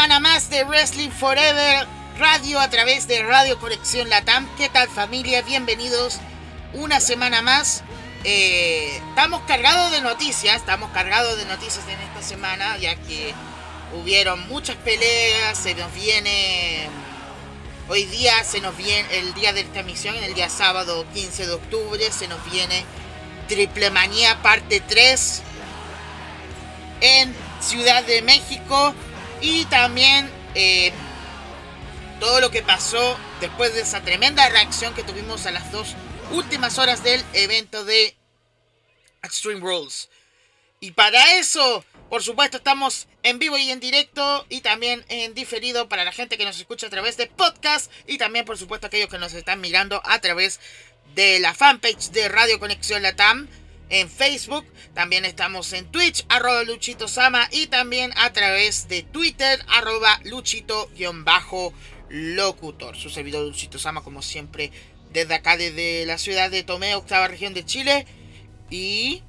semana más de Wrestling Forever Radio a través de Radio Conexión Latam. ¿Qué tal familia? Bienvenidos una semana más. Eh, estamos cargados de noticias, estamos cargados de noticias en esta semana, ya que hubieron muchas peleas, se nos viene... Hoy día se nos viene el día de esta emisión, el día sábado 15 de octubre, se nos viene Triple Manía parte 3 en Ciudad de México y también eh, todo lo que pasó después de esa tremenda reacción que tuvimos a las dos últimas horas del evento de Extreme Rules. Y para eso, por supuesto, estamos en vivo y en directo y también en diferido para la gente que nos escucha a través de podcast y también, por supuesto, aquellos que nos están mirando a través de la fanpage de Radio Conexión Latam en Facebook. También estamos en Twitch, arroba Luchito Sama. Y también a través de Twitter, arroba Luchito-locutor. Su servidor Luchito Sama, como siempre, desde acá, desde la ciudad de Tomé, octava región de Chile. Y...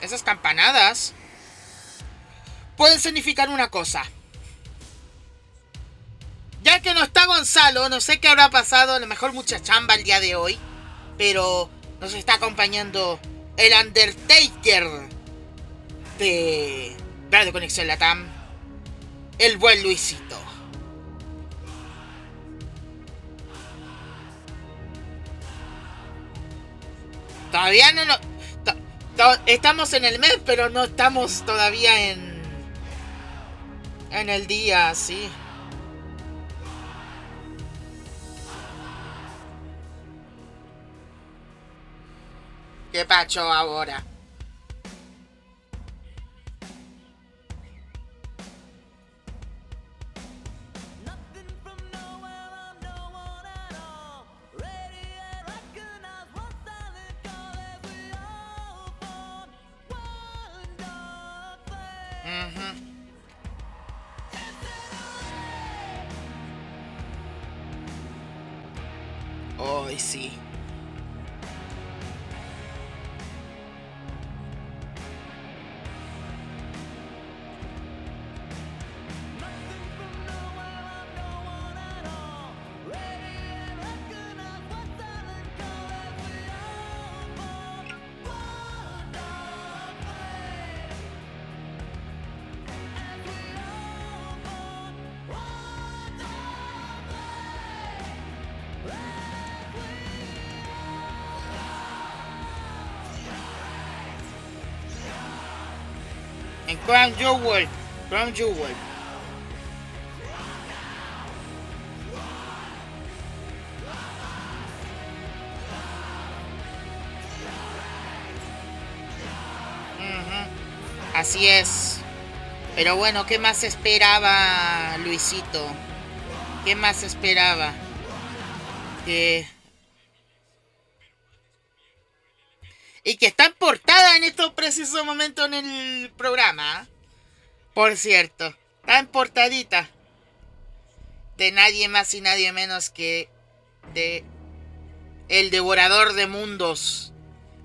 Esas campanadas pueden significar una cosa. Ya que no está Gonzalo, no sé qué habrá pasado, a lo mejor mucha chamba el día de hoy, pero nos está acompañando el Undertaker de Radio Conexión Latam, el buen Luisito. Todavía no, no estamos en el mes, pero no estamos todavía en en el día, sí. ¿Qué pacho ahora? Crown Jewel. Crown Jewel. Así es. Pero bueno, ¿qué más esperaba Luisito? ¿Qué más esperaba? Que... estos precisos momentos en el programa. Por cierto, en portadita de nadie más y nadie menos que de el devorador de mundos,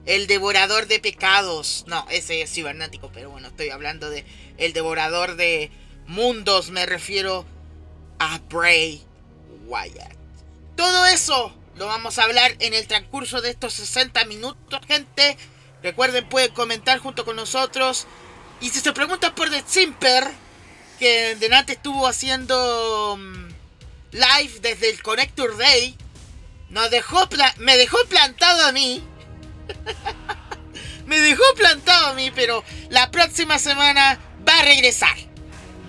el devorador de pecados. No, ese es cibernético, pero bueno, estoy hablando de el devorador de mundos, me refiero a Bray Wyatt. Todo eso lo vamos a hablar en el transcurso de estos 60 minutos, gente. Recuerden, pueden comentar junto con nosotros. Y si se preguntan por The Simper, que delante estuvo haciendo mm, live desde el Connector Day, nos dejó me dejó plantado a mí. me dejó plantado a mí, pero la próxima semana va a regresar.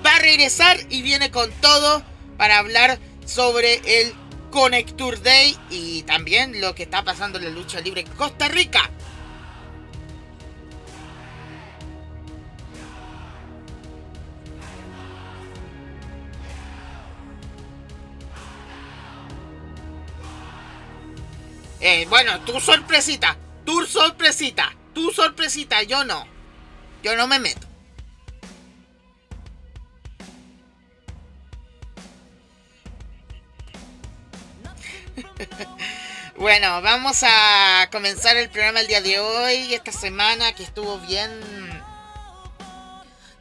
Va a regresar y viene con todo para hablar sobre el Connector Day y también lo que está pasando en la lucha libre en Costa Rica. Eh, bueno, tu sorpresita, tu sorpresita, tu sorpresita, yo no. Yo no me meto. Bueno, vamos a comenzar el programa el día de hoy, esta semana que estuvo bien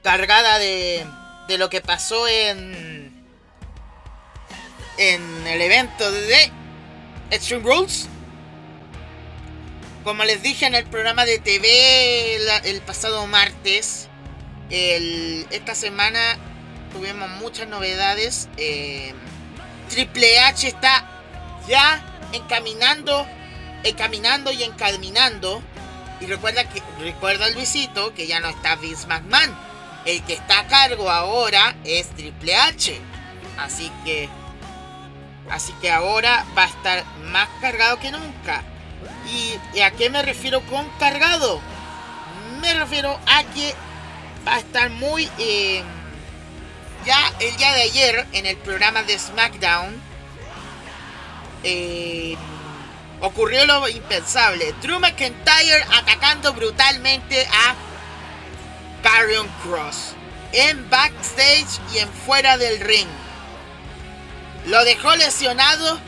cargada de, de lo que pasó en en el evento de Extreme Rules. Como les dije en el programa de TV el, pasado martes, esta semana tuvimos muchas novedades. Eh, Triple H está ya encaminando, encaminando y encaminando. Y recuerda que recuerda Luisito que ya no está Vince McMahon. El que está a cargo ahora es Triple H. Así que así que ahora va a estar más cargado que nunca. ¿Y, a qué me refiero con cargado? Me refiero a que va a estar muy eh, ya el día de ayer en el programa de SmackDown eh, ocurrió lo impensable. Drew McIntyre atacando brutalmente a Carrion Cross en backstage y en fuera del ring. Lo dejó lesionado.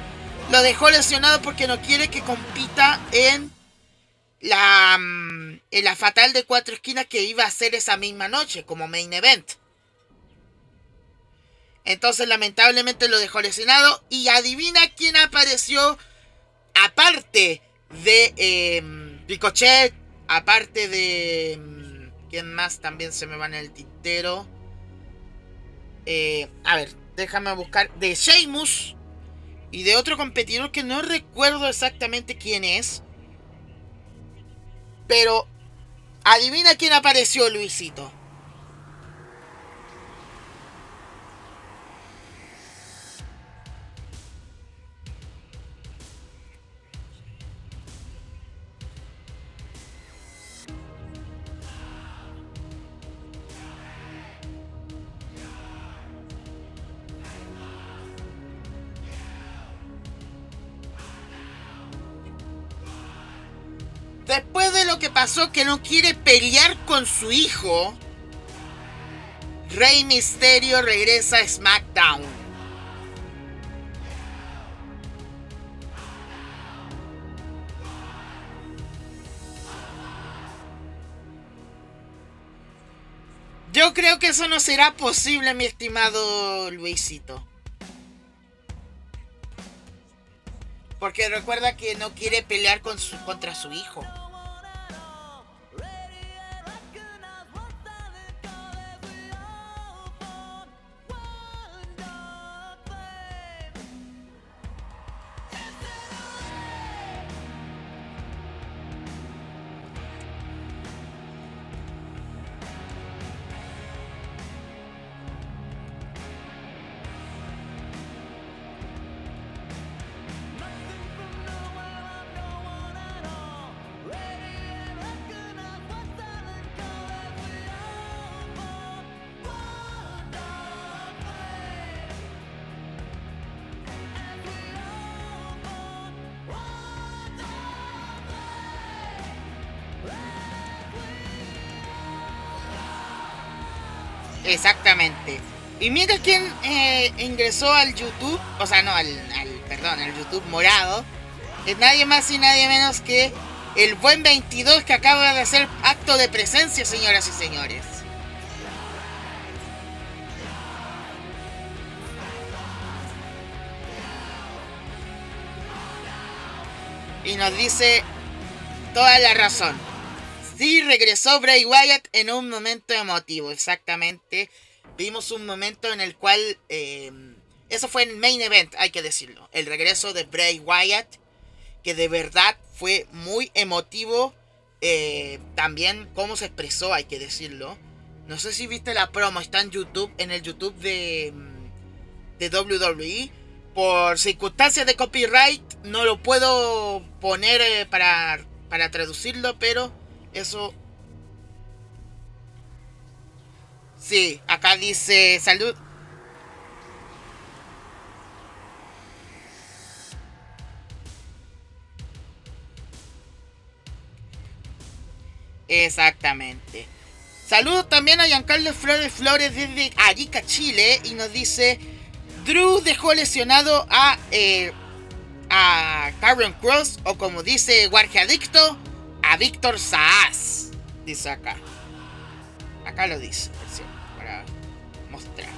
Lo dejó lesionado porque no quiere que compita en la, mm, en la fatal de cuatro esquinas que iba a ser esa misma noche como main event. Entonces lamentablemente lo dejó lesionado. Y adivina quién apareció aparte de eh, Ricochet, aparte de... Em, ¿Quién más también se me va en el tintero? Eh, a ver, déjame buscar. De Sheamus y de otro competidor que no recuerdo exactamente quién es. Pero adivina quién apareció, Luisito. Después de lo que pasó que no quiere pelear con su hijo, Rey Misterio regresa a SmackDown. Yo creo que eso no será posible, mi estimado Luisito. Porque recuerda que no quiere pelear con su, contra su hijo. Exactamente. Y mira quién eh, ingresó al YouTube, o sea, no, al, perdón, al YouTube morado. Es nadie más y nadie menos que el buen 22 que acaba de hacer acto de presencia, señoras y señores. Y nos dice toda la razón. Sí, regresó Bray Wyatt en un momento emotivo, exactamente. Vimos un momento en el cual... Eh, eso fue el main event, hay que decirlo. El regreso de Bray Wyatt, que de verdad fue muy emotivo. Eh, también cómo se expresó, hay que decirlo. No sé si viste la promo, está en YouTube, en el YouTube de, de WWE. Por circunstancias de copyright no lo puedo poner eh, para, para traducirlo, pero eso. Sí, acá dice salud. Exactamente. Saludos también a Giancarlo Flores Flores desde Arica, Chile. Y nos dice: Drew dejó lesionado a. Eh, a Karen Cross o como dice Guardia Adicto, Víctor Saaz. Dice acá. Acá lo dice, para mostrar.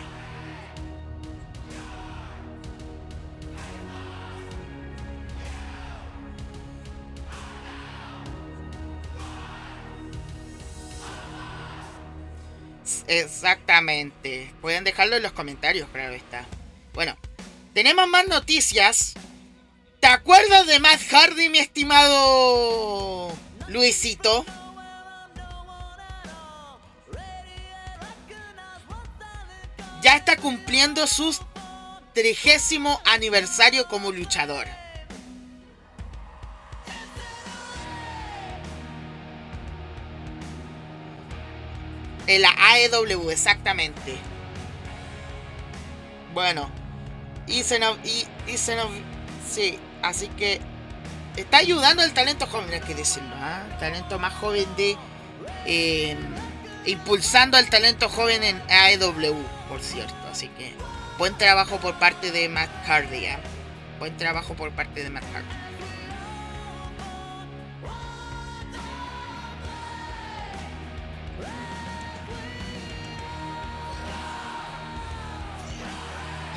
Exactamente. Pueden dejarlo en los comentarios, claro está. Bueno, tenemos más noticias. ¿Te acuerdas de Matt Hardy, mi estimado Luisito? Ya está cumpliendo su trigésimo aniversario como luchador. En la AEW, exactamente. Bueno. Y se nos... Y, se nos... Sí, así que... Está ayudando al talento joven, hay que decirlo. ¿ah? Talento más joven de... Eh, impulsando al talento joven en AEW, por cierto. Así que... Buen trabajo por parte de Matt. ¿eh? Buen trabajo por parte de Matt.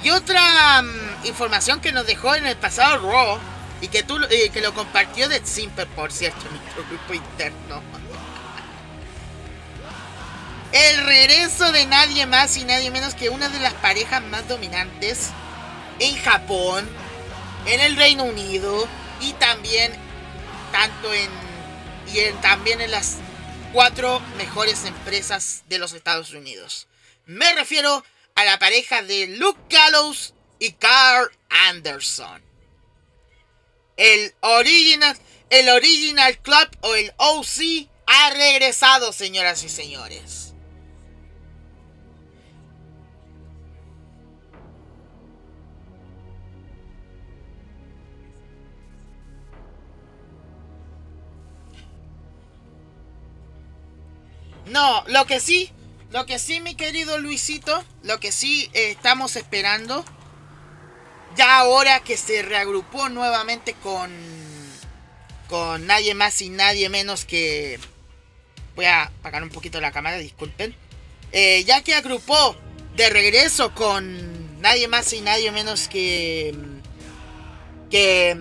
Y otra mm, información que nos dejó en el pasado Raw y que tú que lo compartió de Simper, por cierto, nuestro grupo interno. El regreso de nadie más y nadie menos que una de las parejas más dominantes en Japón, en el Reino Unido y también tanto en y en, también en las cuatro mejores empresas de los Estados Unidos. Me refiero a la pareja de Luke Gallows y Carl Anderson. El original, el original Club o el OC ha regresado, señoras y señores. No, lo que sí lo que sí, mi querido Luisito, lo que sí eh, estamos esperando, ya ahora que se reagrupó nuevamente con, con nadie más y nadie menos que... Voy a apagar un poquito la cámara, disculpen. Eh, ya que agrupó de regreso con nadie más y nadie menos que... Que...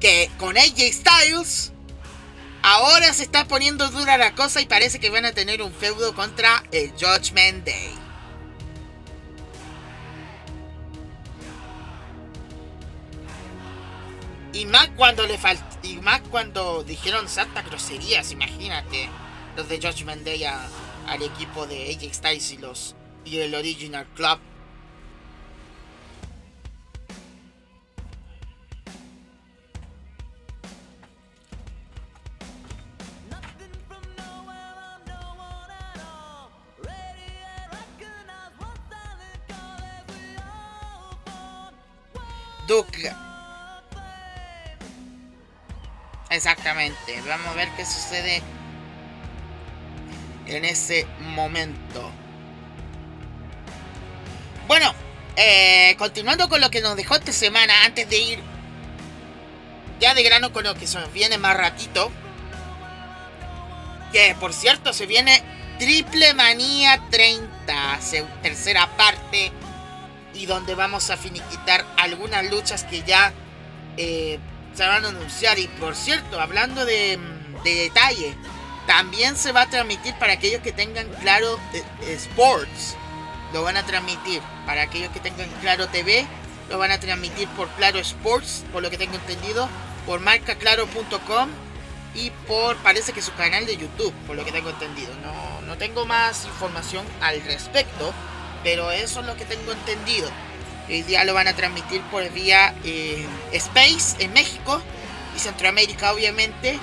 Que con AJ Styles Ahora se está poniendo dura la cosa y parece que van a tener un feudo contra el Judgment Day. Y más cuando le y más cuando dijeron santa groserías, imagínate, los de Judgment Day al equipo de AJ Styles y los y el Original Club Exactamente. Vamos a ver qué sucede en ese momento. Bueno, eh, continuando con lo que nos dejó esta semana, antes de ir ya de grano con lo que se nos viene más ratito. Que por cierto se viene Triple Manía 30, tercera parte y donde vamos a finiquitar algunas luchas que ya eh, se van a anunciar. Y por cierto, hablando de, detalle, también se va a transmitir para aquellos que tengan claro eh, Sports. Lo van a transmitir. Para aquellos que tengan claro TV, lo van a transmitir por Claro Sports, por lo que tengo entendido, por marcaclaro.com y por parece que su canal de YouTube, por lo que tengo entendido. No, no tengo más información al respecto pero eso es lo que tengo entendido. Hoy día lo van a transmitir por vía eh, Space en México y Centroamérica, obviamente.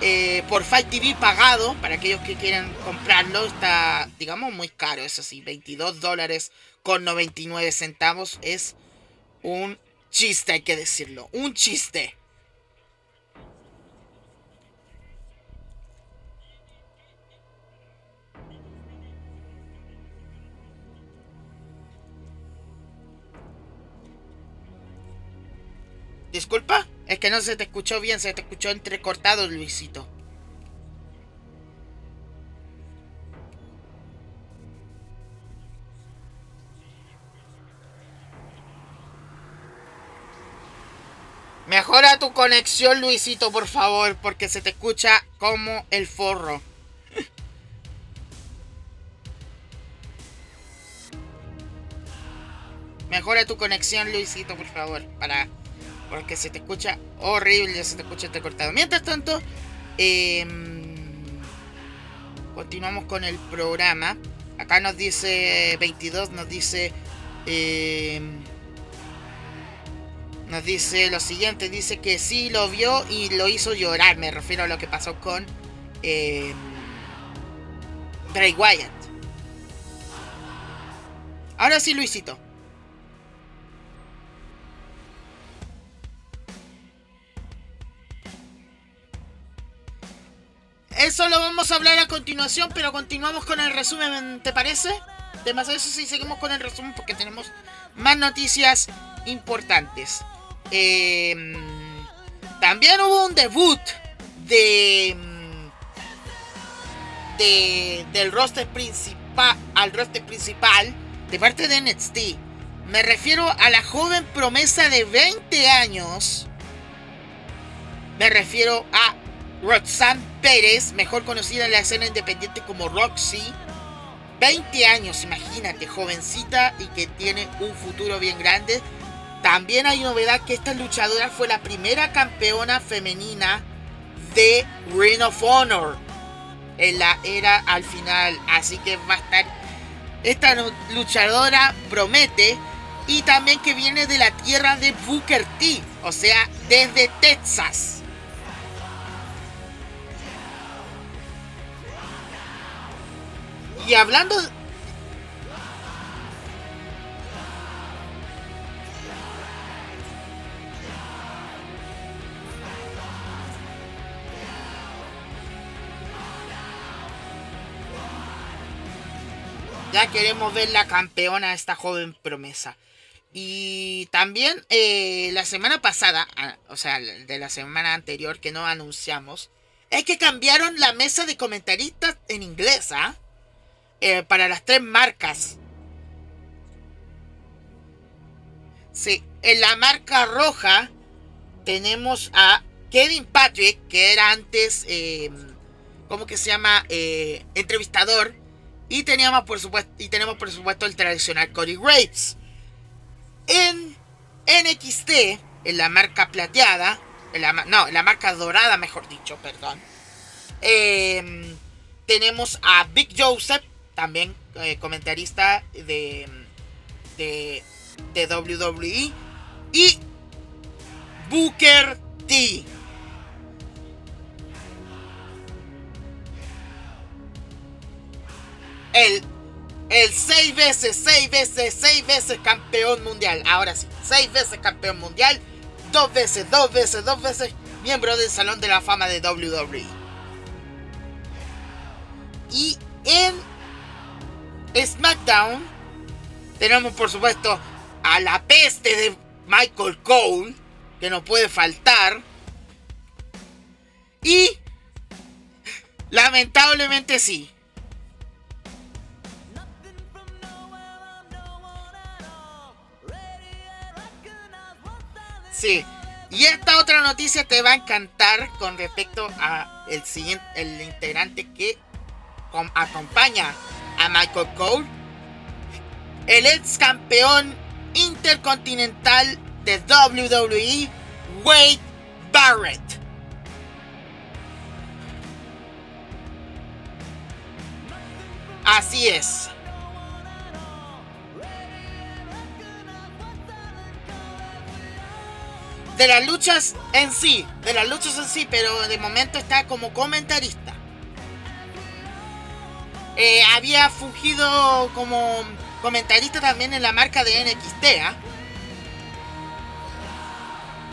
Eh, por Fight TV pagado, para aquellos que quieran comprarlo, está, digamos, muy caro. Eso sí, 22 dólares con 99 centavos. Es un chiste, hay que decirlo. Un chiste. Disculpa, es que no se te escuchó bien, se te escuchó entrecortado, Luisito. Mejora tu conexión, Luisito, por favor, porque se te escucha como el forro. Mejora tu conexión, Luisito, por favor, para porque se te escucha horrible, se te escucha cortado. Mientras tanto, em, continuamos con el programa. Acá nos dice 22, nos dice em, nos dice lo siguiente, dice que sí lo vio y lo hizo llorar, me refiero a lo que pasó con eh, Wyatt. Ahora sí, Luisito. Eso lo vamos a hablar a continuación, pero continuamos con el resumen, ¿te parece? Además de eso sí seguimos con el resumen porque tenemos más noticias importantes. Em, también hubo un debut de, de del roster principal al roster principal de parte de NXT. Me refiero a la joven promesa de 20 años. Me refiero a Roxanne Pérez, mejor conocida en la escena independiente como Roxy. 20 años, imagínate, jovencita y que tiene un futuro bien grande. También hay novedad que esta luchadora fue la primera campeona femenina de Ring of Honor en la era al final. Así que va a estar. Esta luchadora promete. Y también que viene de la tierra de Booker T. O sea, desde Texas. Y hablando Ya queremos ver la campeona, esta joven promesa. Y también eh, la semana pasada, ah, o sea, de la semana anterior que no anunciamos, es que cambiaron la mesa de comentaristas en inglés, ¿ah? Para las tres marcas. Sí, en la marca roja tenemos a Kevin Patrick, que era antes, eh, ¿cómo que se llama? entrevistador y teníamos por supuesto, y tenemos por supuesto el tradicional Cody Graves. En NXT, en la marca plateada, no, en la marca dorada, mejor dicho, perdón. Em, tenemos a Big Joseph, también eh, comentarista de, de, de WWE. Y Booker T. el, el seis veces, seis veces, seis veces campeón mundial. Ahora sí, seis veces campeón mundial, dos veces, dos veces, dos veces miembro del Salón de la Fama de WWE. Y en SmackDown tenemos por supuesto a la peste de Michael Cole, que no puede faltar. Y lamentablemente sí, Sí. Y esta otra noticia te va a encantar con respecto a el siguiente, el integrante que acompaña a Michael Cole, el ex campeón intercontinental de WWE, Wade Barrett. Así es. de las luchas en sí, de las luchas en sí, pero de momento está como comentarista. Eh, había fungido como comentarista también en la marca de NXT. ¿eh? ¿ah?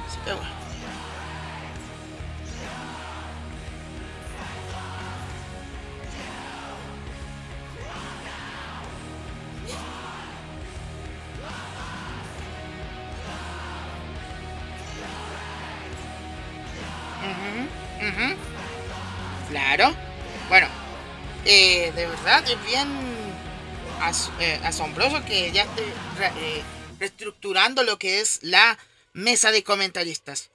Así Claro eh, de verdad es bien eh, asombroso que ya esté eh, reestructurando lo que es la mesa de comentaristas.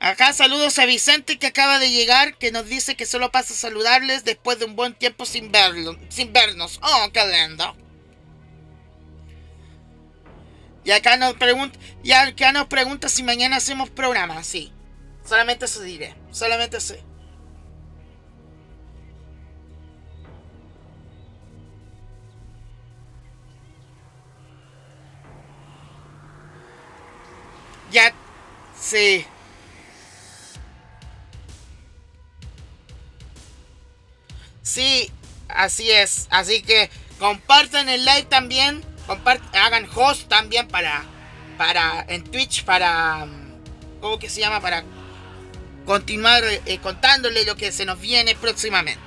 Acá saludos a Vicente que acaba de llegar, que nos dice que solo pasa a saludarles después de un buen tiempo sin, verlo, sin vernos. Oh, qué lindo. Y acá nos pregunta, y acá nos pregunta si mañana hacemos programa, sí. Solamente eso diré, solamente eso. Ya, sí. Sí, así es. Así que compartan el live también. hagan host también para, para en Twitch para, ¿cómo que se llama? Para continuar eh, contándole lo que se nos viene próximamente.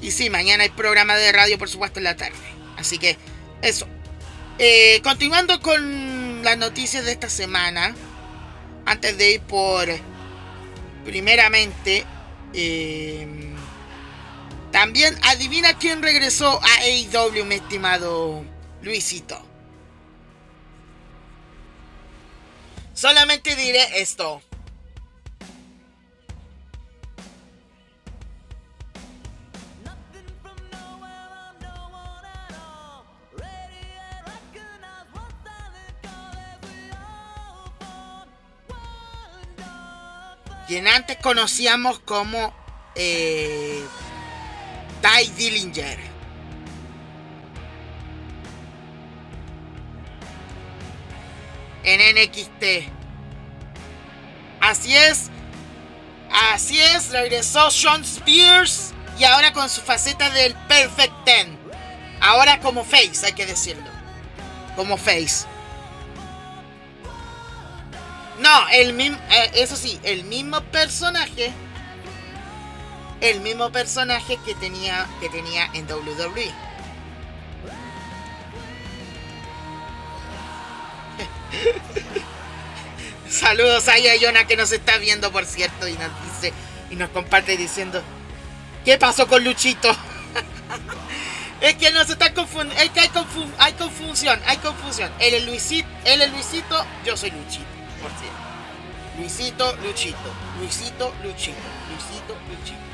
Y sí, mañana hay programa de radio, por supuesto, en la tarde. Así que eso. Eh, continuando con las noticias de esta semana. Antes de ir por, primeramente, eh, también adivina quién regresó a AEW, mi estimado Luisito. Solamente diré esto. Quien antes conocíamos como eh, Ty Dillinger. En NXT. Así es. Así es, regresó Sean Spears y ahora con su faceta del Perfect Ten. Ahora como face, hay que decirlo. Como face. No, el mismo, eh, eso sí, el mismo personaje el mismo personaje que tenía, que tenía en WWE. Saludos a Yona que nos está viendo, por cierto, y nos dice y nos comparte diciendo, ¿qué pasó con Luchito? es que nos está confundiendo, es que hay, hay confusión, hay confusión. Él es Luisito, él es Luisito, yo soy Luchito. Luisito, Luchito, Luisito, Luchito, Luisito, Luchito.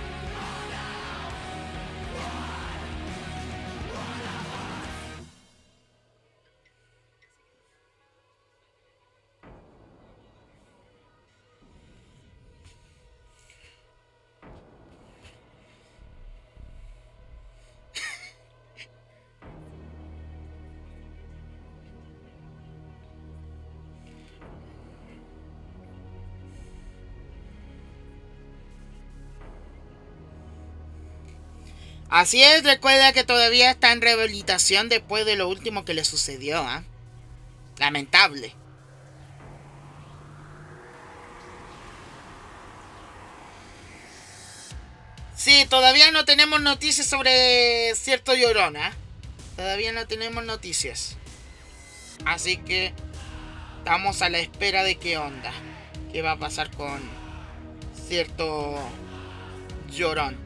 Así es, recuerda que todavía está en rehabilitación después de lo último que le sucedió. ¿ah? Lamentable. Sí, todavía no tenemos noticias sobre cierto llorona. ¿ah? Todavía no tenemos noticias. Así que estamos a la espera de qué onda. ¿Qué va a pasar con cierto llorón?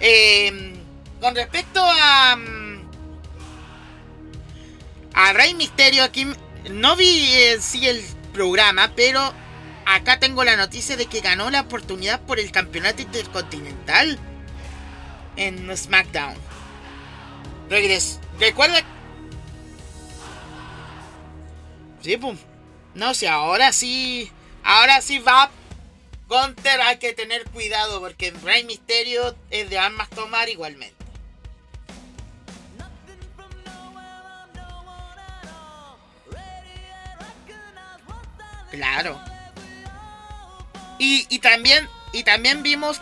Eh, con respecto a. Mm, a Rey Misterio, aquí no vi eh, sí el programa, pero acá tengo la noticia de que ganó la oportunidad por el campeonato intercontinental en SmackDown. Regres Recuerda. Sí, pum. No sé, ahora sí. Ahora sí va. Gunter hay que tener cuidado porque Rey Misterio es de armas tomar igualmente. Claro. Y, también y también vimos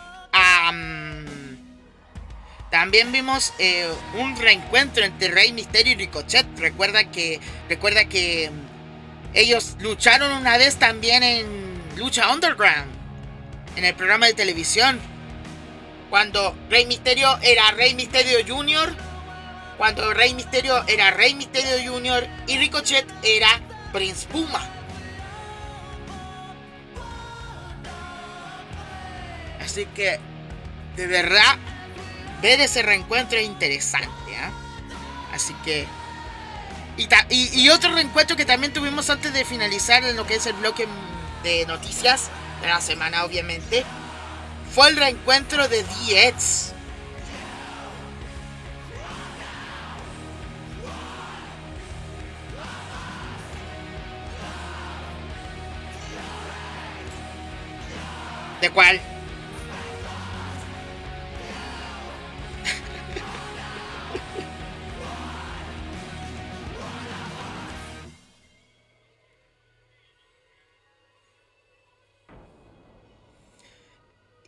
también vimos eh, un reencuentro entre Rey Misterio y Ricochet. Recuerda que recuerda que ellos lucharon una vez también en Lucha Underground en el programa de televisión cuando Rey Misterio era Rey Misterio Jr. Cuando Rey Misterio era Rey Misterio Jr. y Ricochet era Prince Puma. Así que, de verdad, ver ese reencuentro es interesante. ¿eh? Así que... Y, y, otro reencuentro que también tuvimos antes de finalizar en lo que es el bloque de noticias de la semana, obviamente, fue el reencuentro de Diez. ¿De cuál?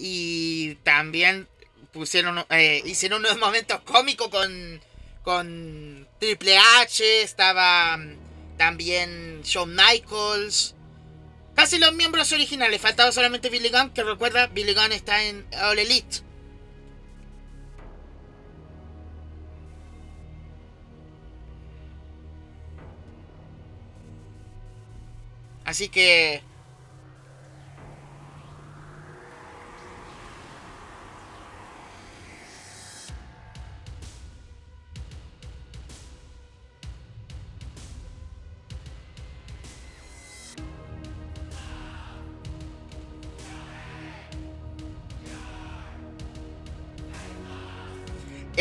Y también pusieron eh, hicieron unos momentos cómicos con con Triple H estaba mm, también Shawn Michaels. Casi los miembros originales faltaba solamente Billy Gunn que recuerda Billy Gunn está en All Elite. Así que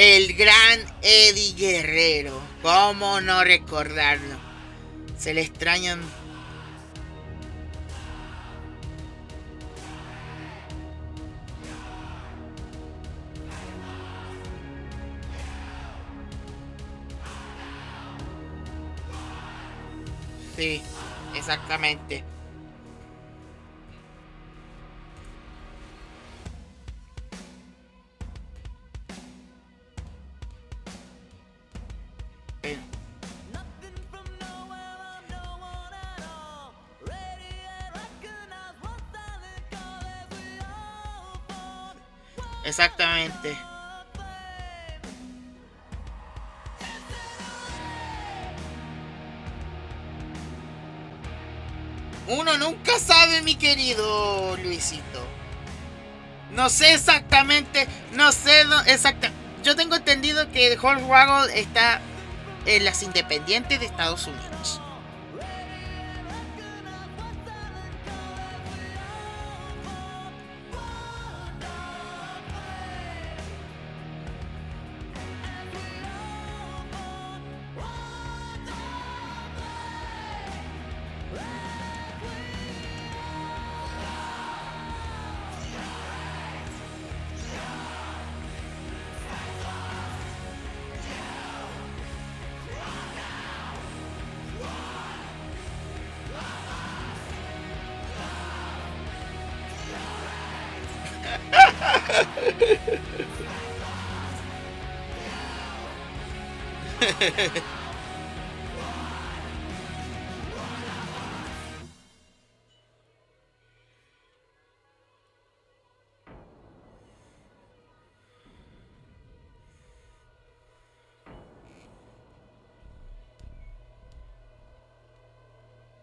El gran Eddie Guerrero. ¿Cómo no recordarlo? Se le extrañan. Sí, exactamente. Exactamente. Uno nunca sabe, mi querido Luisito. No sé exactamente, no sé exacta. Yo tengo entendido que Waggle está en las independientes de Estados Unidos.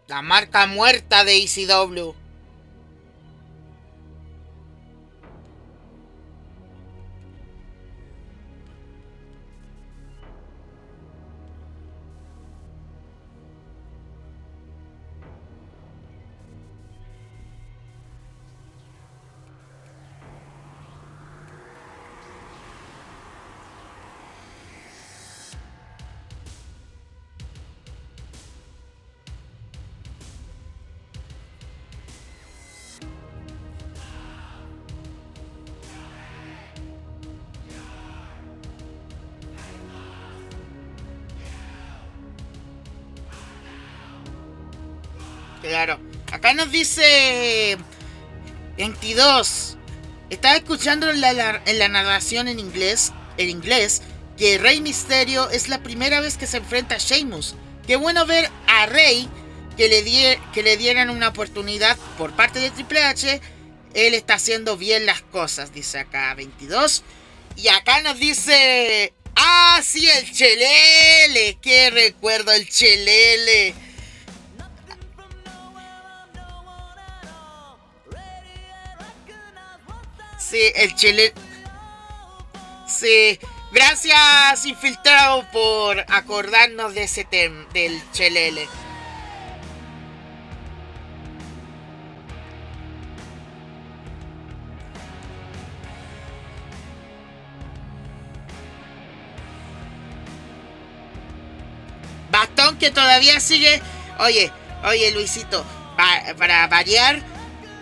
La marca muerta de ECW. Nos dice 22. Estaba escuchando en la, en la narración en inglés, en inglés, que Rey Misterio es la primera vez que se enfrenta a Sheamus. Qué bueno ver a Rey que le, que le dieran una oportunidad por parte de Triple H. Él está haciendo bien las cosas, dice acá 22. Y acá nos dice... Ah, sí, el Chelele. Qué recuerdo el Chelele. Sí, el chile. Sí. Gracias, infiltrado, por acordarnos de ese tema, del chelele. Bastón que todavía sigue. Oye, oye, Luisito, para variar,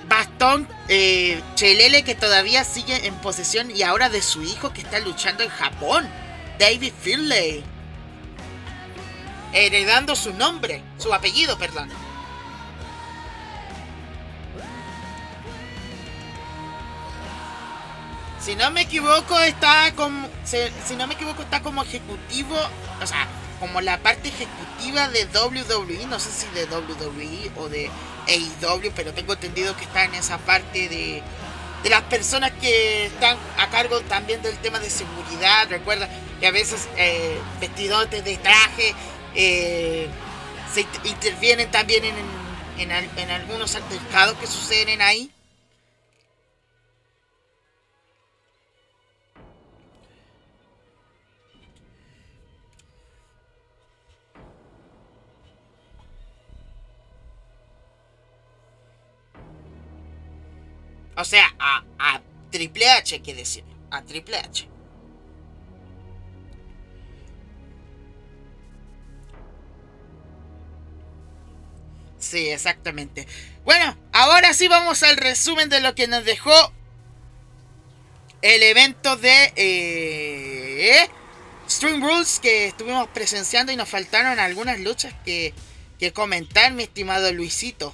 Bastón eh, Chelele que todavía sigue en posesión y ahora de su hijo que está luchando en Japón, David Finlay. Heredando su nombre, su apellido, perdón. Si no me equivoco, está como. Si no me equivoco, está como ejecutivo. O sea, como la parte ejecutiva de WWE, no sé si de WWE o de AEW, pero tengo entendido que está en esa parte de, de las personas que están a cargo también del tema de seguridad. Recuerda que a veces eh, vestidos de traje eh, se intervienen también en, en, en algunos altercados que suceden ahí. O sea, a, Triple H que decir. A Triple H. Sí, exactamente. Bueno, ahora sí vamos al resumen de lo que nos dejó el evento de eh, Stream Rules que estuvimos presenciando y nos faltaron algunas luchas que, que comentar, mi estimado Luisito.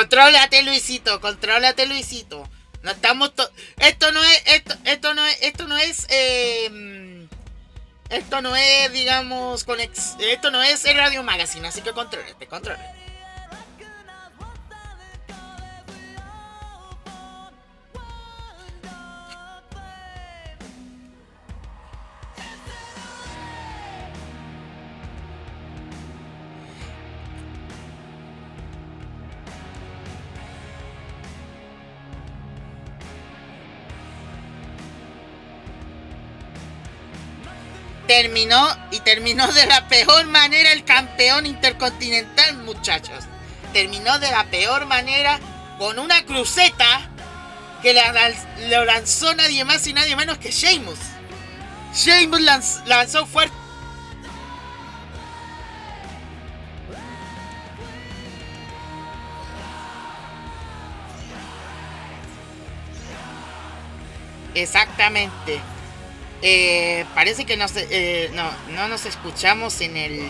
Contrólate Luisito, contrólate Luisito. No estamos esto no es esto esto no es esto no es eh, esto no es digamos esto no es el Radio Magazine, así que contrólate, contrólate. Terminó y terminó de la peor manera el campeón intercontinental, muchachos. Terminó de la peor manera con una cruceta que le lanzó nadie más y nadie menos que Sheamus. Sheamus lanzó fuerte. Exactamente. Eh, parece que eh, no, no nos escuchamos en el,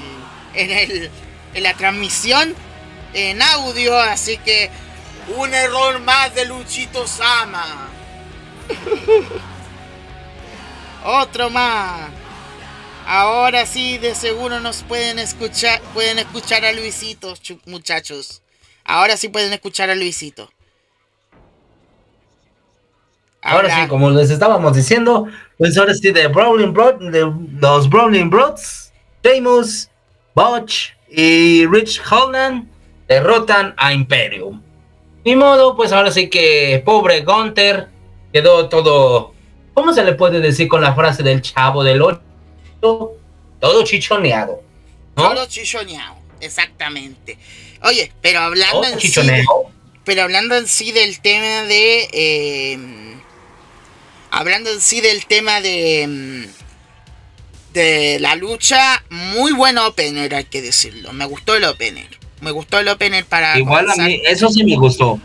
en el en la transmisión en audio, así que un error más de Luchito Sama. Otro más. Ahora sí, de seguro nos pueden escuchar, pueden escuchar a Luisito, muchachos. Ahora sí pueden escuchar a Luisito. Ahora, sí, como les estábamos diciendo, pues ahora sí, de Brawling Broad, de los Brawling Broads, James, Botch y Rich Holland derrotan a Imperium. Ni modo, pues ahora sí que pobre Gunter quedó todo, ¿cómo se le puede decir con la frase del chavo del 8? Todo chichoneado. Todo chichoneado, exactamente. Oye, pero hablando en sí, pero hablando en sí del tema de eh, hablando en sí del tema de, mm, de la lucha, muy buen opener, hay que decirlo. Me gustó el opener. Me gustó el opener para. Igual a mí, eso sí me gustó.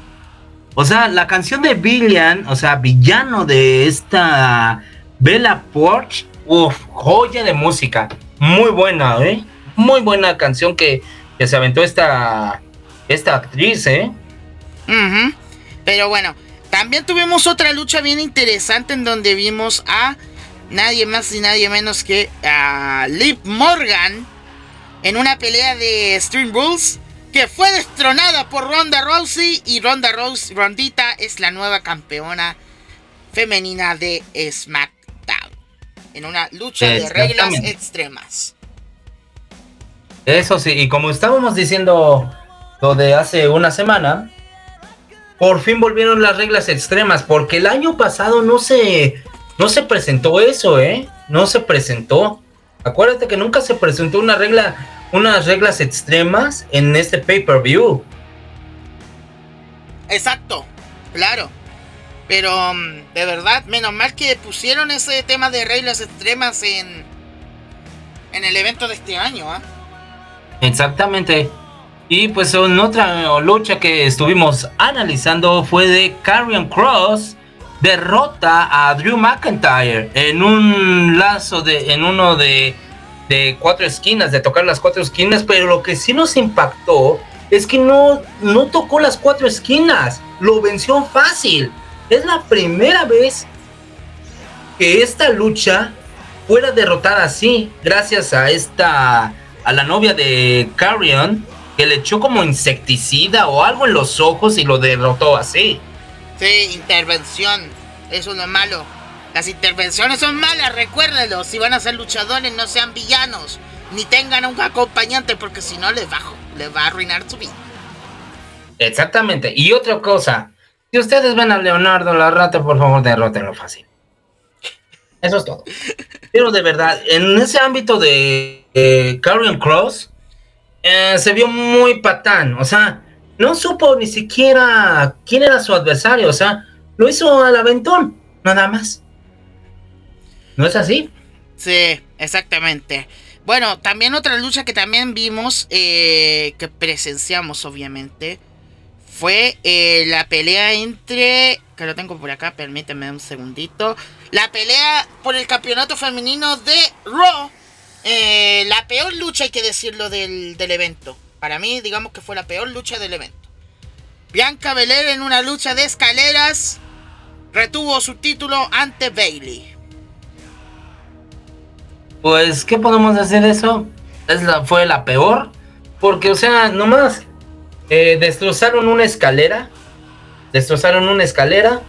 O sea, la canción de Billian, o sea, villano de esta Bella Porch, uff, joya de música. Muy buena, ¿eh? Muy buena canción que que se aventó esta, esta actriz, ¿eh? Pero bueno, también tuvimos otra lucha bien interesante en donde vimos a nadie más y nadie menos que a Liv Morgan en una pelea de Stream Rules que fue destronada por Ronda Rousey y Ronda Rousey, Rondita es la nueva campeona femenina de SmackDown en una lucha de reglas extremas. Eso sí, y como estábamos diciendo lo de hace una semana, por fin volvieron las reglas extremas, porque el año pasado no se, no se presentó eso, ¿eh? No se presentó. Acuérdate que nunca se presentó una regla, unas reglas extremas en este pay-per-view. Exacto, claro. Pero mm, de verdad, menos mal que pusieron ese tema de reglas extremas en, en el evento de este año, ¿ah? Exactamente. Y pues en otra lucha que estuvimos analizando fue de Carrion Cross derrota a Drew McIntyre en un lazo de en uno de, de cuatro esquinas, de tocar las cuatro esquinas, pero lo que sí nos impactó es que no, no tocó las cuatro esquinas, lo venció fácil. Es la primera vez que esta lucha fuera derrotada así, gracias a esta a la novia de Carrion que le echó como insecticida o algo en los ojos y lo derrotó así. Sí, intervención. Eso es lo malo. Las intervenciones son malas, recuérdenlo. Si van a ser luchadores, no sean villanos. Ni tengan un acompañante porque si no les va, les va a arruinar su vida. Exactamente. Y otra cosa. Si ustedes ven a Leonardo la rata, por favor derrótenlo fácil. Eso es todo. Pero de verdad, en ese ámbito de eh, Cross, eh, se vio muy patán. O sea, no supo ni siquiera quién era su adversario. O sea, lo hizo al aventón, nada más. ¿No es así? Sí, exactamente. Bueno, también otra lucha que también vimos, eh, que presenciamos obviamente, fue eh, la pelea entre, que lo tengo por acá, permíteme un segundito, la pelea por el campeonato femenino de Raw eh, la peor lucha, hay que decirlo, del, evento. Para mí, digamos que fue la peor lucha del evento. Bianca Belair en una lucha de escaleras retuvo su título ante Bailey. Pues, ¿qué podemos decir de eso? Es la, fue la peor. Porque, o sea, nomás eh, destrozaron una escalera. Destrozaron una escalera.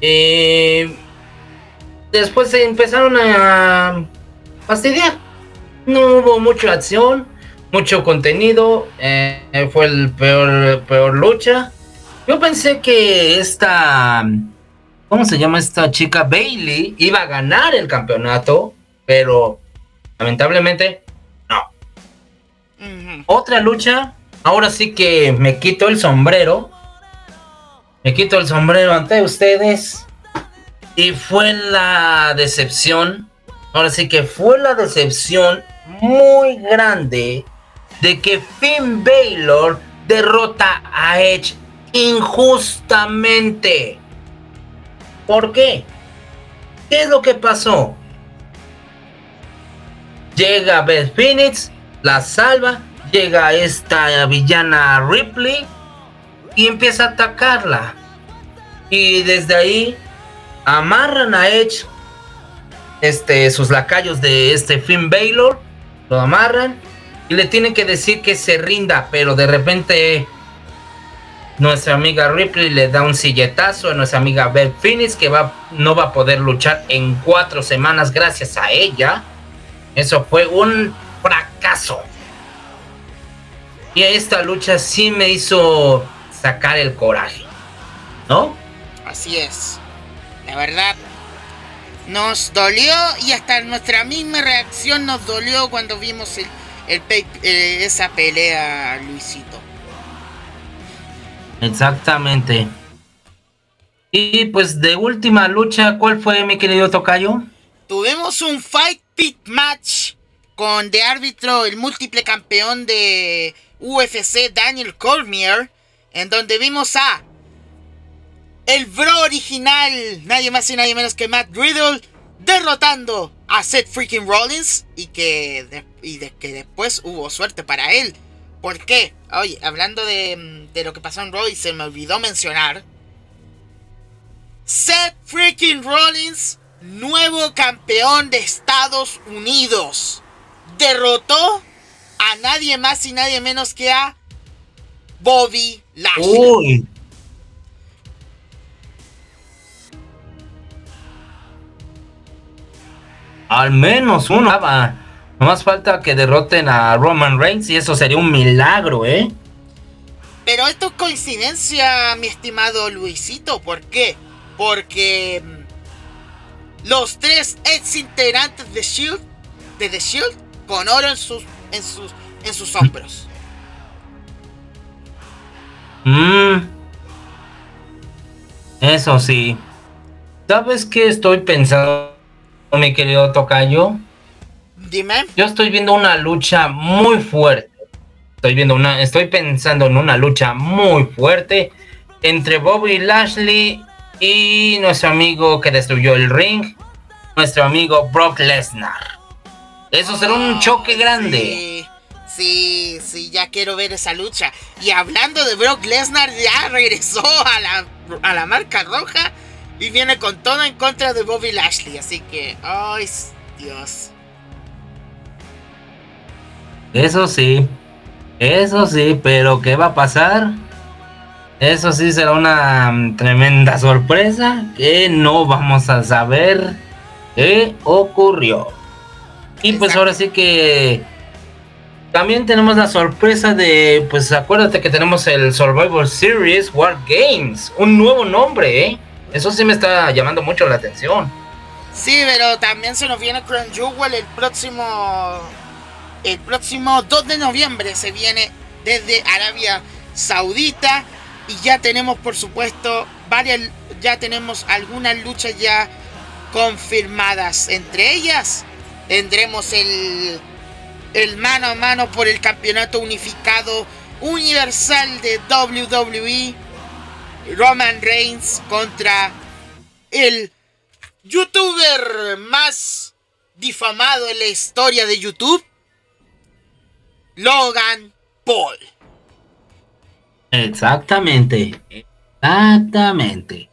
Eh, después se empezaron a fastidiar no hubo mucha acción, mucho contenido, eh, fue el peor, peor lucha. Yo pensé que esta, ¿cómo se llama esta chica? Bailey iba a ganar el campeonato, pero lamentablemente no. Otra lucha, ahora sí que me quito el sombrero. Me quito el sombrero ante ustedes. Y fue la decepción. Ahora sí que fue la decepción muy grande de que Finn Baylor derrota a Edge injustamente. ¿Por qué? ¿Qué es lo que pasó? Llega Beth Phoenix, la salva, llega esta villana Ripley y empieza a atacarla. Y desde ahí amarran a Edge, este, sus lacayos de este Finn Baylor lo amarran y le tienen que decir que se rinda, pero de repente nuestra amiga Ripley le da un silletazo a nuestra amiga Beth Phoenix que va, no va a poder luchar en cuatro semanas gracias a ella. Eso fue un fracaso. Y esta lucha sí me hizo sacar el coraje, ¿no? Así es. La verdad, nos dolió y hasta nuestra misma reacción nos dolió cuando vimos el, eh, esa pelea, Luisito. Exactamente. Y pues de última lucha, ¿cuál fue mi querido Tocayo? Tuvimos un Fight Pit Match con de árbitro el múltiple campeón de UFC Daniel Cormier, en donde vimos a el bro original, nadie más y nadie menos que Matt Riddle, derrotando a Seth freaking Rollins y que, y que después hubo suerte para él, ¿Por qué? Oye, hablando de, de lo que pasó en Raw se me olvidó mencionar. Seth freaking Rollins, nuevo campeón de Estados Unidos, derrotó a nadie más y nadie menos que a Bobby Lashley. Uy. Al menos uno. No más falta que derroten a Roman Reigns y eso sería un milagro, ¿eh? Pero esto es coincidencia, mi estimado Luisito. ¿Por qué? Porque mm, los tres ex integrantes de Shield, de The Shield, con oro en sus, en sus, en sus hombros. Mmm. Eso sí. ¿Sabes qué estoy pensando, mi querido Tocayo? Dime. Yo estoy viendo una lucha muy fuerte. Estoy viendo una, estoy pensando en una lucha muy fuerte entre Bobby Lashley y nuestro amigo que destruyó el ring, nuestro amigo Brock Lesnar. Eso será un choque grande. Sí, sí, ya quiero ver esa lucha. Y hablando de Brock Lesnar, ya regresó a la, a la marca roja y viene con todo en contra de Bobby Lashley. Así que, ay, Dios. Eso sí, eso sí, pero ¿qué va a pasar? Eso sí será una mm, tremenda sorpresa que no vamos a saber qué ocurrió. Y pues ahora sí que también tenemos la sorpresa de, pues acuérdate que tenemos el Survivor Series War Games, un nuevo nombre, ¿eh? Eso sí me está llamando mucho la atención. Sí, pero también se nos viene Crown Jewel el próximo el próximo 2 de noviembre se viene desde Arabia Saudita. Y ya tenemos por supuesto varias ya tenemos algunas luchas ya confirmadas. Entre ellas tendremos el el mano a mano por el campeonato unificado universal de WWE Roman Reigns contra el youtuber más difamado en la historia de YouTube Logan Paul. Exactamente, exactamente.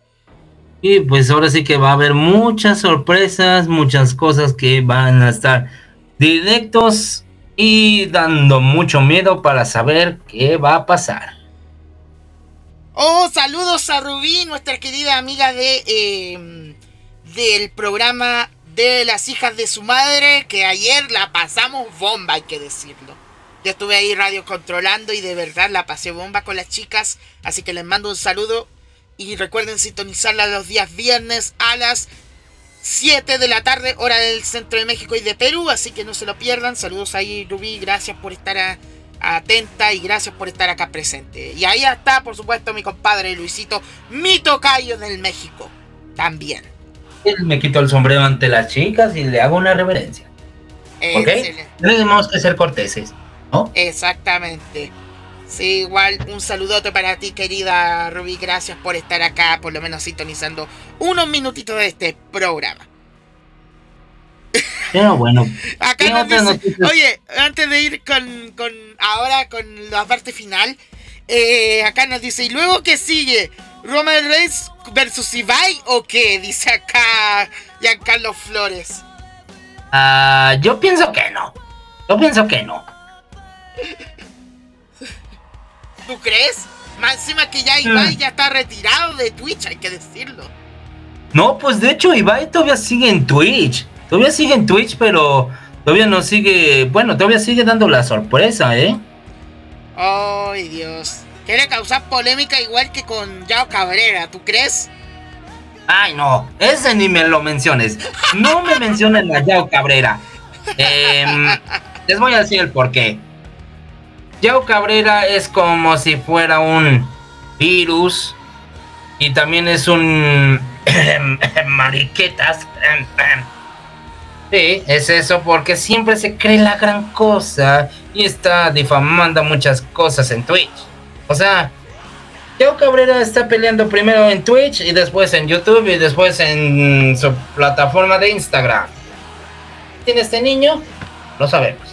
Y pues ahora sí que va a haber muchas sorpresas, muchas cosas que van a estar directos y dando mucho miedo para saber qué va a pasar. Oh, saludos a Rubí, nuestra querida amiga de em, del programa de las hijas de su madre, que ayer la pasamos bomba, hay que decirlo. Yo estuve ahí radio controlando y de verdad la pasé bomba con las chicas. Así que les mando un saludo. Y recuerden sintonizarla los días viernes a las 7 de la tarde, hora del centro de México y de Perú. Así que no se lo pierdan. Saludos ahí, Rubí. Gracias por estar atenta y gracias por estar acá presente. Y ahí está, por supuesto, mi compadre Luisito, mi tocayo del México. También. Él me quito el sombrero ante las chicas y le hago una reverencia. ¿Ok? Tenemos que ser corteses. Exactamente. Sí, igual un saludote para ti, querida Ruby. Gracias por estar acá, por lo menos sintonizando unos minutitos de este programa. Pero bueno. acá oye, antes de ir con, con ahora con la parte final, eh, acá nos dice, ¿y luego qué sigue? ¿Roman Reigns versus Ibai o qué? Dice acá Giancarlo Flores. Ah, yo pienso que no. Yo pienso que no. ¿Tú crees? Más encima que ya Ibai ya está retirado de Twitch, hay que decirlo. No, pues de hecho Ibai todavía sigue en Twitch. Todavía sigue en Twitch, pero todavía no sigue. Bueno, todavía sigue dando la sorpresa, ¿eh? Ay, Dios. Quiere causar polémica igual que con Yao Cabrera, ¿tú crees? Ay, no, ese ni me lo menciones. No me mencionen a Yao Cabrera. Em, les voy a decir el porqué. Yao Cabrera es como si fuera un virus y también es un mariquetas. Sí, es eso porque siempre se cree la gran cosa y está difamando muchas cosas en Twitch. O sea, Yao Cabrera está peleando primero en Twitch y después en YouTube y después en su plataforma de Instagram. ¿Tiene este niño? Lo sabemos.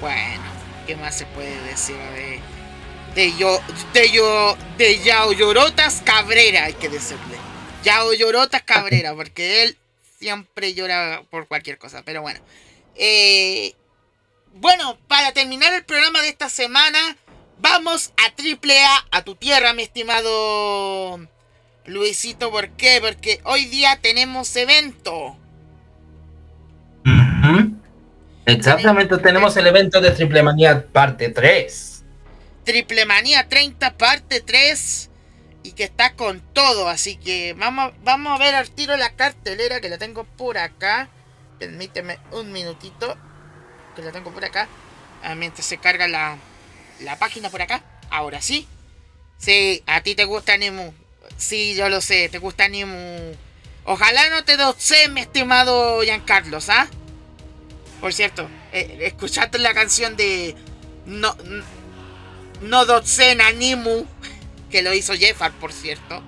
Bueno. ¿Qué más se puede decir de, de yo, de yo, de Yao Llorotas Cabrera, hay que decirle. Yao Llorotas Cabrera, porque él siempre llora por cualquier cosa, pero bueno. Eh, bueno, para terminar el programa de esta semana, vamos a AAA, a tu tierra, mi estimado Luisito. ¿Por qué? Porque hoy día tenemos evento. Exactamente, tenemos el evento de Triple Manía parte 3. Triple Manía 30 parte 3 y que está con todo, así que vamos, vamos a ver al tiro la cartelera que la tengo por acá. Permíteme un minutito que la tengo por acá. Ah, mientras se carga la, la página por acá. Ahora sí. Sí, a ti te gusta Nemu. Sí, yo lo sé, te gusta Nemu. Ojalá no te doce, mi estimado Giancarlos, ¿ah? Por cierto, eh, escuchaste la canción de No, no Dotsen Animu, que lo hizo Jeffar, por cierto.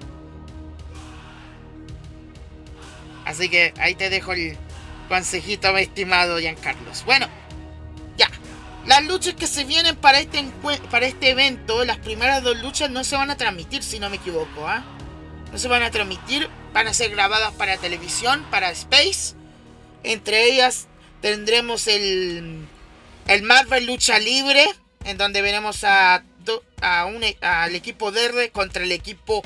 Así que ahí te dejo el consejito, mi estimado Giancarlos. Bueno, ya. Las luchas que se vienen para este, para este evento, las primeras dos luchas no se van a transmitir, si no me equivoco, ¿ah? No se van a transmitir, van a ser grabadas para televisión, para Space. Entre ellas tendremos el, el Marvel Lucha Libre, en donde veremos a, a un, al equipo verde contra el equipo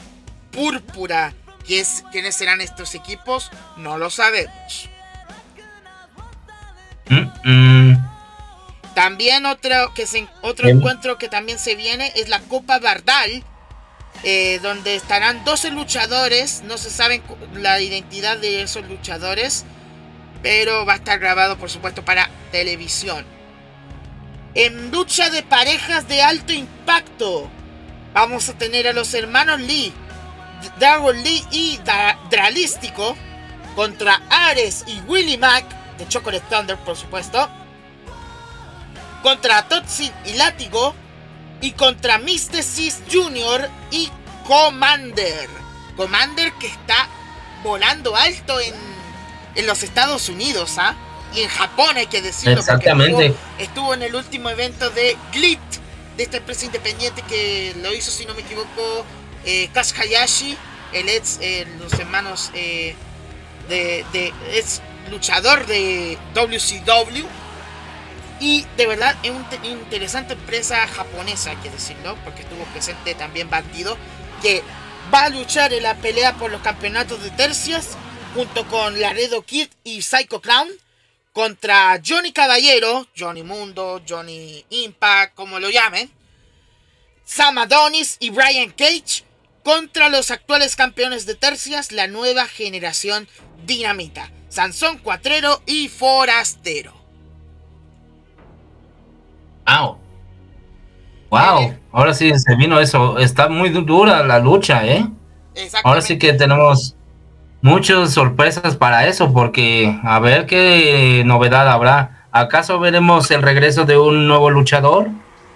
púrpura. ¿Quiénes serán estos equipos? No lo sabemos. También otro, que se, otro encuentro que también se viene es la Copa Bardal, eh, donde estarán 12 luchadores. No se sabe la identidad de esos luchadores pero va a estar grabado por supuesto para televisión. En lucha de parejas de alto impacto, vamos a tener a los hermanos Lee, Darwin Lee y Dralístico contra Ares y Willie Mac de Chocolate Thunder, por supuesto, contra Totsin y Látigo y contra Mysticis Jr. y Commander. Commander que está volando alto en en los Estados Unidos, ¿ah? Y en Japón hay que decirlo. Exactamente. Estuvo, en el último evento de Glit, de esta empresa independiente que lo hizo, si no me equivoco, eh, Kaz Hayashi, el ex, eh, los hermanos eh, de, de, es luchador de WCW. Y de verdad es una interesante empresa japonesa, hay que decirlo, porque estuvo presente también Bandido, que va a luchar en la pelea por los campeonatos de tercias junto con Laredo Kid y Psycho Clown contra Johnny Caballero, Johnny Mundo, Johnny Impact, como lo llamen, Sam Adonis y Brian Cage contra los actuales campeones de tercias, la nueva generación Dinamita, Sansón Cuatrero y Forastero. Wow. Wow, ahora sí se vino eso. Está muy dura la lucha, ¿eh? Ahora sí que tenemos muchas sorpresas para eso, porque a ver qué novedad habrá. ¿Acaso veremos el regreso de un nuevo luchador?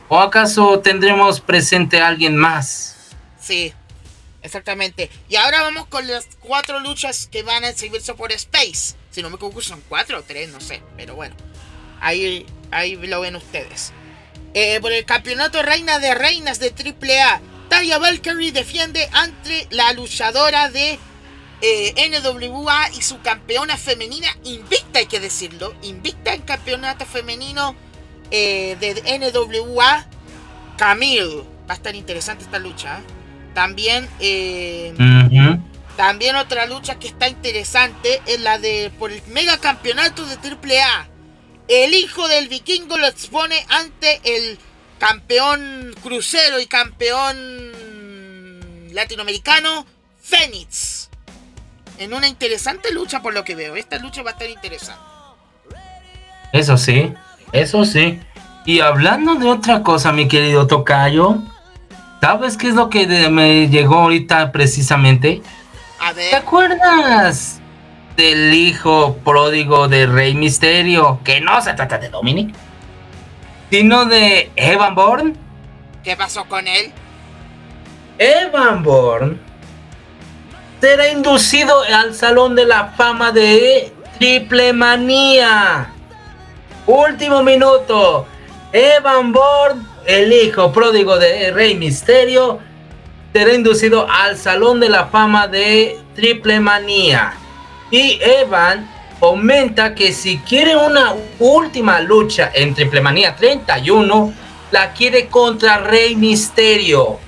¿O acaso tendremos presente a alguien más? Sí, exactamente. Y ahora vamos con las cuatro luchas que van a exhibirse por Space. Si no me equivoco, son cuatro o tres, no sé. Pero bueno, ahí, ahí lo ven ustedes. Eh, por el campeonato Reina de Reinas de AAA, Taya Valkyrie defiende ante la luchadora de eh, NWA y su campeona femenina invicta, hay que decirlo, invicta en campeonato femenino eh, de NWA, Camille. Va a estar interesante esta lucha. ¿eh? También, también otra lucha que está interesante es la de por el mega campeonato de AAA. El hijo del vikingo lo expone ante el campeón crucero y campeón latinoamericano, Phoenix en una interesante lucha por lo que veo. Esta lucha va a estar interesante. Eso sí, eso sí. Y hablando de otra cosa, mi querido Tocayo, ¿sabes qué es lo que me llegó ahorita precisamente? A ver. ¿Te acuerdas del hijo pródigo de Rey Misterio? Que no se trata de Dominic, sino de Evan Bourne. ¿Qué pasó con él? Evan Bourne será inducido al Salón de la Fama de Triple Manía. Último minuto. Evan Bourne, el hijo pródigo de Rey Misterio, será inducido al Salón de la Fama de Triple Manía. Y Evan comenta que si quiere una última lucha en Triple Manía 31, la quiere contra Rey Misterio.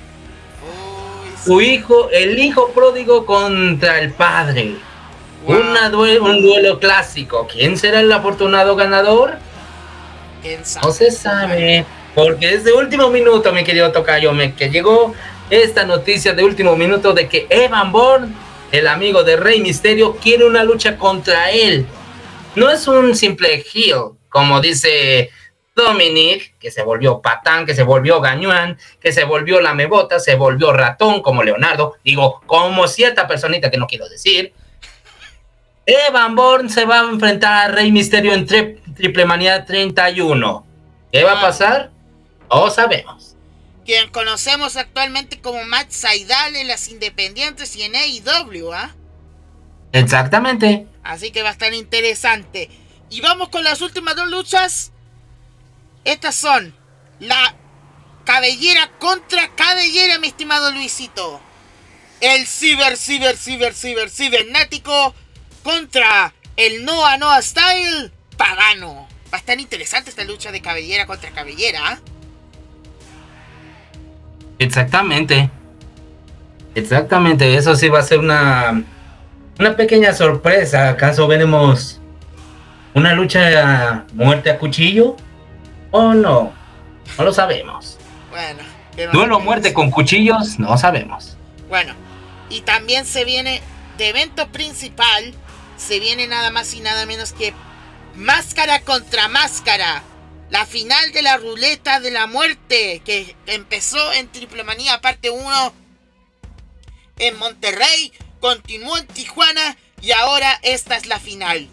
Su hijo, el hijo pródigo contra el padre. un duelo clásico. ¿Quién será el afortunado ganador? No se sabe. Porque es de último minuto, mi querido Tocayo, me, que llegó esta noticia de último minuto de que Evan Bourne, el amigo de Rey Misterio, quiere una lucha contra él. No es un simple heel, como dice Dominic, que se volvió patán, que se volvió gañuán, que se volvió lamebota, se volvió ratón, como Leonardo, digo, como cierta personita que no quiero decir. Evan Bourne se va a enfrentar a Rey Misterio en Triple Manía 31. ¿Qué va a ah. pasar? No sabemos. Quien conocemos actualmente como Matt Saidal en las Independientes y en AEW, ¿ah? Exactamente. Así que va a estar interesante. Y vamos con las últimas dos luchas. Estas son la cabellera contra cabellera, mi estimado Luisito. El ciber, ciber, ciber, ciber, cibernético contra el Noah Noah Style pagano. Estar interesante esta lucha de cabellera contra cabellera. ¿ah? Exactamente. Exactamente. Eso sí va a ser una, una pequeña sorpresa. ¿Acaso veremos una lucha muerte a cuchillo? ¿O no? No lo sabemos. Bueno. Duelo muerte con cuchillos, no sabemos. Bueno. Y también se viene de evento principal. Se viene nada más y nada menos que Máscara contra máscara. La final de la ruleta de la muerte que empezó en Triple Manía parte 1 en Monterrey, continuó en Tijuana y ahora esta es la final.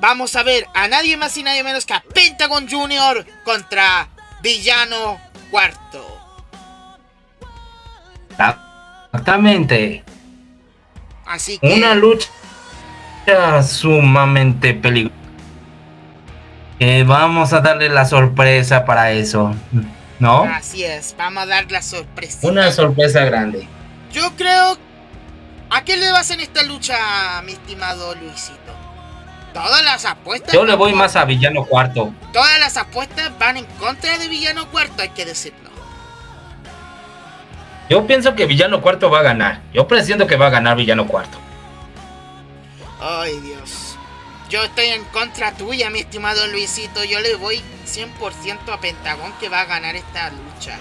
Vamos a ver a nadie más y nadie menos que a Pentagon Jr. contra Villano Cuarto. Exactamente. Así que. Una lucha sumamente peligrosa. vamos a darle la sorpresa para eso, ¿no? Así es, vamos a dar la sorpresa. Una sorpresa grande. Yo creo. ¿A qué le vas en esta lucha, mi estimado Luisito? Todas las apuestas. Yo le voy más a Villano Cuarto. Todas las apuestas van en contra de Villano Cuarto, hay que decirlo. Yo pienso que Villano Cuarto va a ganar. Yo presiento que va a ganar Villano Cuarto. Ay, Dios. Yo estoy en contra tuya, mi estimado Luisito. Yo le voy 100% a Pentagón que va a ganar esta lucha.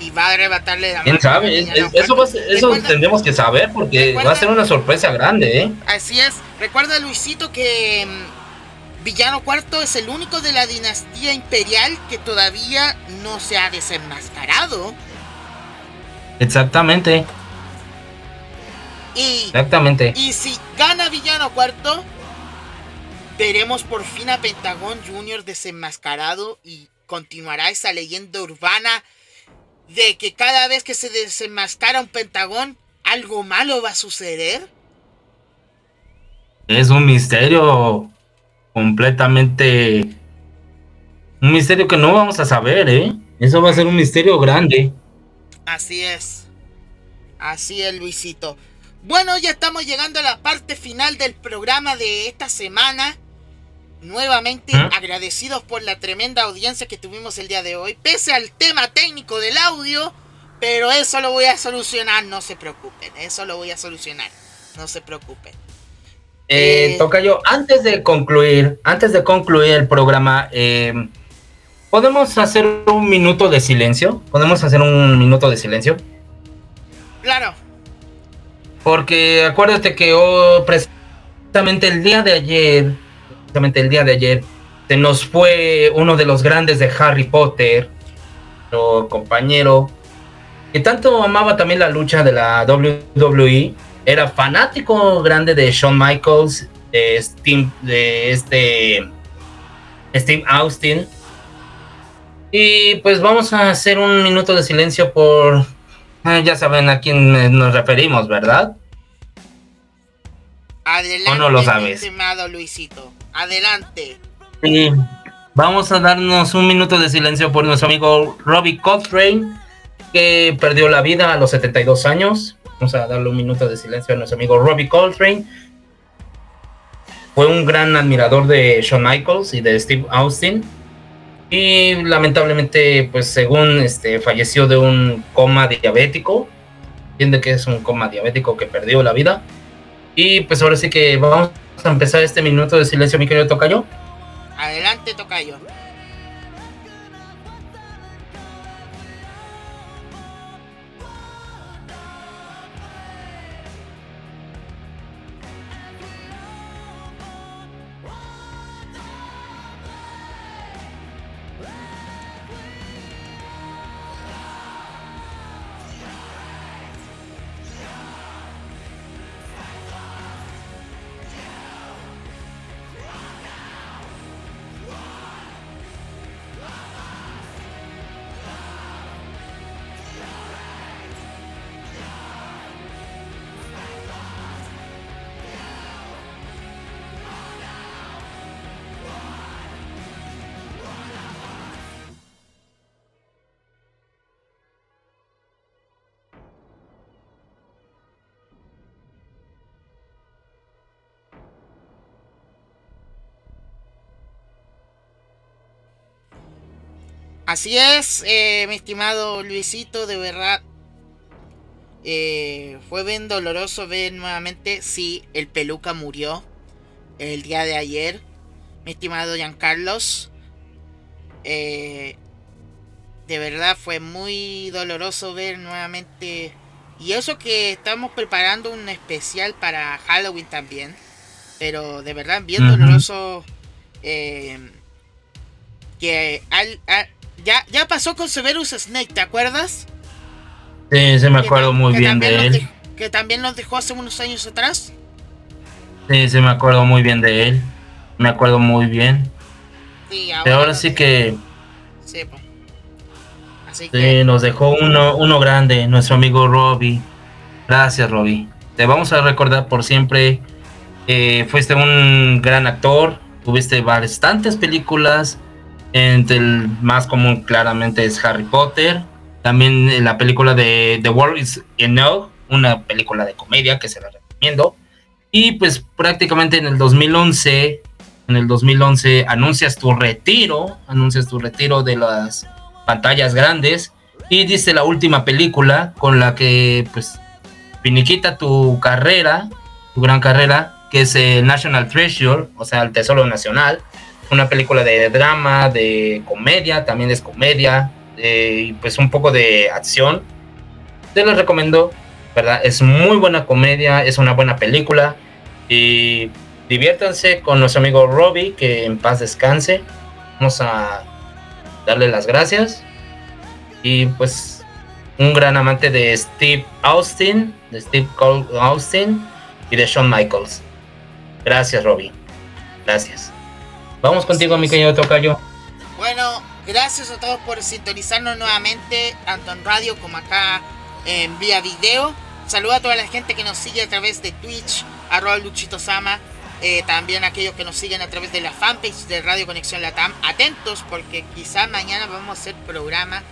Y va a arrebatarle la ¿Quién sabe? eso, eso tendremos que saber porque va a ser una sorpresa grande, ¿eh? Así es. Recuerda, Luisito, que mm, Villano Cuarto es el único de la dinastía imperial que todavía no se ha desenmascarado. Exactamente. Y, Exactamente. Y si gana Villano Cuarto, veremos por fin a Pentagón Jr. desenmascarado y continuará esa leyenda urbana de que cada vez que se desenmascara un Pentagón, algo malo va a suceder. Es un misterio completamente... Un misterio que no vamos a saber, ¿eh? Eso va a ser un misterio grande. Así es. Así es, Luisito. Bueno, ya estamos llegando a la parte final del programa de esta semana. Nuevamente ¿Mm? agradecidos por la tremenda audiencia que tuvimos el día de hoy, pese al tema técnico del audio, pero eso lo voy a solucionar, no se preocupen, eso lo voy a solucionar, no se preocupen. Eh, eh toca yo, antes de concluir, antes de concluir el programa, eh, ¿podemos hacer un minuto de silencio? ¿Podemos hacer un minuto de silencio? Claro. Porque acuérdate que precisamente el día de ayer, precisamente el día de ayer, se nos fue uno de los grandes de Harry Potter, nuestro compañero, que tanto amaba también la lucha de la WWE, era fanático grande de Shawn Michaels, de, Steve, de este Steve Austin. Y pues vamos a hacer un minuto de silencio por eh, ya saben a quién nos referimos, ¿verdad? Adelante, ¿O no lo sabes? estimado Luisito. Adelante. Vamos a darnos un minuto de silencio por nuestro amigo Robbie Coltrane, que perdió la vida a los 72 años. Vamos a darle un minuto de silencio a nuestro amigo Robbie Coltrane. Fue un gran admirador de Shawn Michaels y de Steve Austin. Y lamentablemente, pues según este, falleció de un coma diabético. Entiende que es un coma diabético que perdió la vida. Y pues ahora sí que vamos a empezar este minuto de silencio, mi querido Tocayo. Adelante, Tocayo. Así es, eh, mi estimado Luisito, de verdad. Eh, fue bien doloroso ver nuevamente si el peluca murió el día de ayer. Mi estimado Giancarlos. Eh, de verdad fue muy doloroso ver nuevamente. Y eso que estamos preparando un especial para Halloween también. Pero de verdad bien doloroso. que al, ya, ya pasó con Severus Snake, ¿te acuerdas? Sí, se me acuerdo muy bien de él. que también nos dejó hace unos años atrás. Sí, se me acuerdo muy bien de él. Me acuerdo muy bien. Sí, ahora, Pero ahora sí que. Sí, pues. Así sí, nos dejó uno, uno grande, nuestro amigo Robbie. Gracias, Robbie. Te vamos a recordar por siempre. Eh, fuiste un gran actor, tuviste bastantes películas, el más común claramente es Harry Potter. También la película de The World is Enough, una película de comedia que se la recomiendo. Y pues prácticamente en el 2011, en el 2011 anuncias tu retiro, anuncias tu retiro de las pantallas grandes y dice la última película con la que pues finiquita tu carrera, tu gran carrera, que es National Treasure, o sea, el Tesoro Nacional, una película de drama, de comedia, también es comedia, y pues un poco de acción. Te lo recomiendo, ¿verdad? Es muy buena comedia, es una buena película y diviértanse con nuestro amigo Robbie, que en paz descanse. Vamos a darle las gracias y pues un gran amante de Steve Austin, de Steve Austin y de Shawn Michaels. Gracias, Robbie. Gracias. Vamos contigo, mi querido Tocayo. Bueno, gracias a todos por sintonizarnos nuevamente, tanto en radio como acá en vía video. Saludo a toda la gente que nos sigue a través de Twitch, arroba Luchito Sama. Eh, también aquellos que nos siguen a través de la fanpage de Radio Conexión Latam. Atentos porque quizás mañana vamos a hacer programa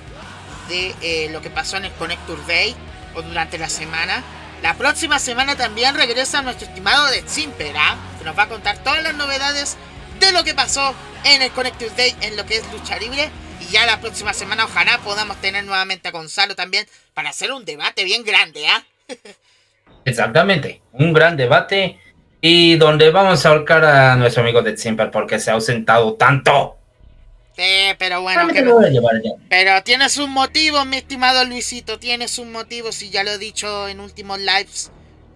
de eh, lo que pasó en el Connector Day o durante la semana. La próxima semana también regresa nuestro estimado de Zimper, ¿ah? que nos va a contar todas las novedades de lo que pasó en el Connective Day en lo que es lucha libre. Y ya la próxima semana ojalá podamos tener nuevamente a Gonzalo también para hacer un debate bien grande, ¿ah? Exactamente, un gran debate y donde vamos a ahorcar a nuestro amigo de siempre porque se ha ausentado tanto. Sí, pero bueno, pero tienes un motivo, mi estimado Luisito, tienes un motivo, si ya lo he dicho en últimos lives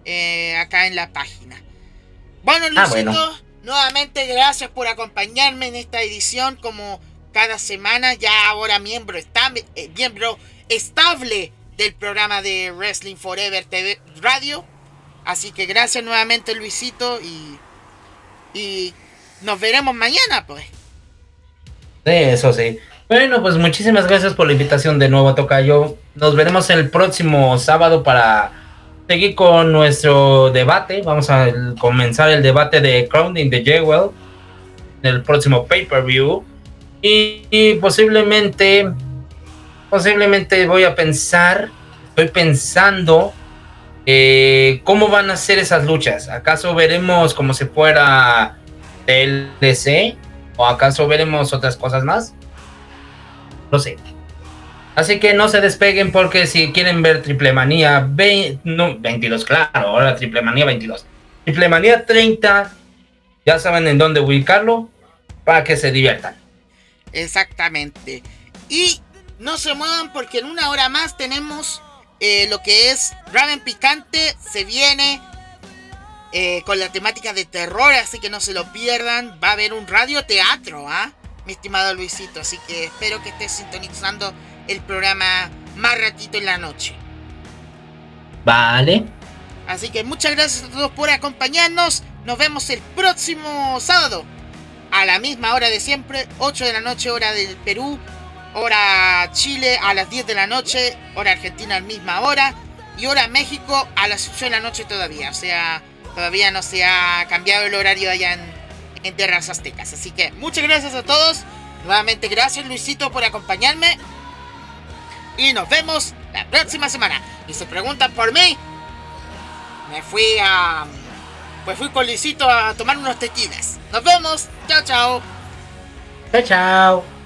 eh, acá en la página. Bueno, ah, Luisito, Nuevamente gracias por acompañarme en esta edición como cada semana, ya ahora miembro, está, eh, miembro estable del programa de Wrestling Forever TV Radio. Así que gracias nuevamente Luisito y, y nos veremos mañana pues. Sí, eso sí. Bueno, pues muchísimas gracias por la invitación de nuevo, Tocayo. Nos veremos el próximo sábado para seguir con nuestro debate. Vamos a comenzar el debate de Crowning the Jewel en el próximo pay-per-view. Y, posiblemente, posiblemente voy a pensar, estoy pensando eh, cómo van a ser esas luchas. ¿Acaso veremos como si fuera TLC? ¿O acaso veremos otras cosas más? No sé. Así que no se despeguen porque si quieren ver Triple Manía 22, claro, ahora Triple Manía 22. Triple Manía 30, ya saben en dónde ubicarlo para que se diviertan. Exactamente. Y no se muevan porque en una hora más tenemos eh, lo que es Ramen Picante. Se viene eh, con la temática de terror, así que no se lo pierdan. Va a haber un radioteatro, ¿ah? Mi estimado Luisito. Así que espero que estés sintonizando el programa más ratito en la noche. Vale. Así que muchas gracias a todos por acompañarnos. Nos vemos el próximo sábado a la misma hora de siempre, 8 de la noche hora del Perú, hora Chile a las 10 de la noche, hora Argentina a la misma hora y hora México a las 8 de la noche todavía. O sea, todavía no se ha cambiado el horario allá en, en Tierras Aztecas. Así que muchas gracias a todos. Nuevamente gracias Luisito por acompañarme. Y nos vemos la próxima semana. Y se preguntan por mí. Me fui a... Pues fui con Luisito a tomar unos tequilas. Nos vemos. Chao, chao. Chao, chao.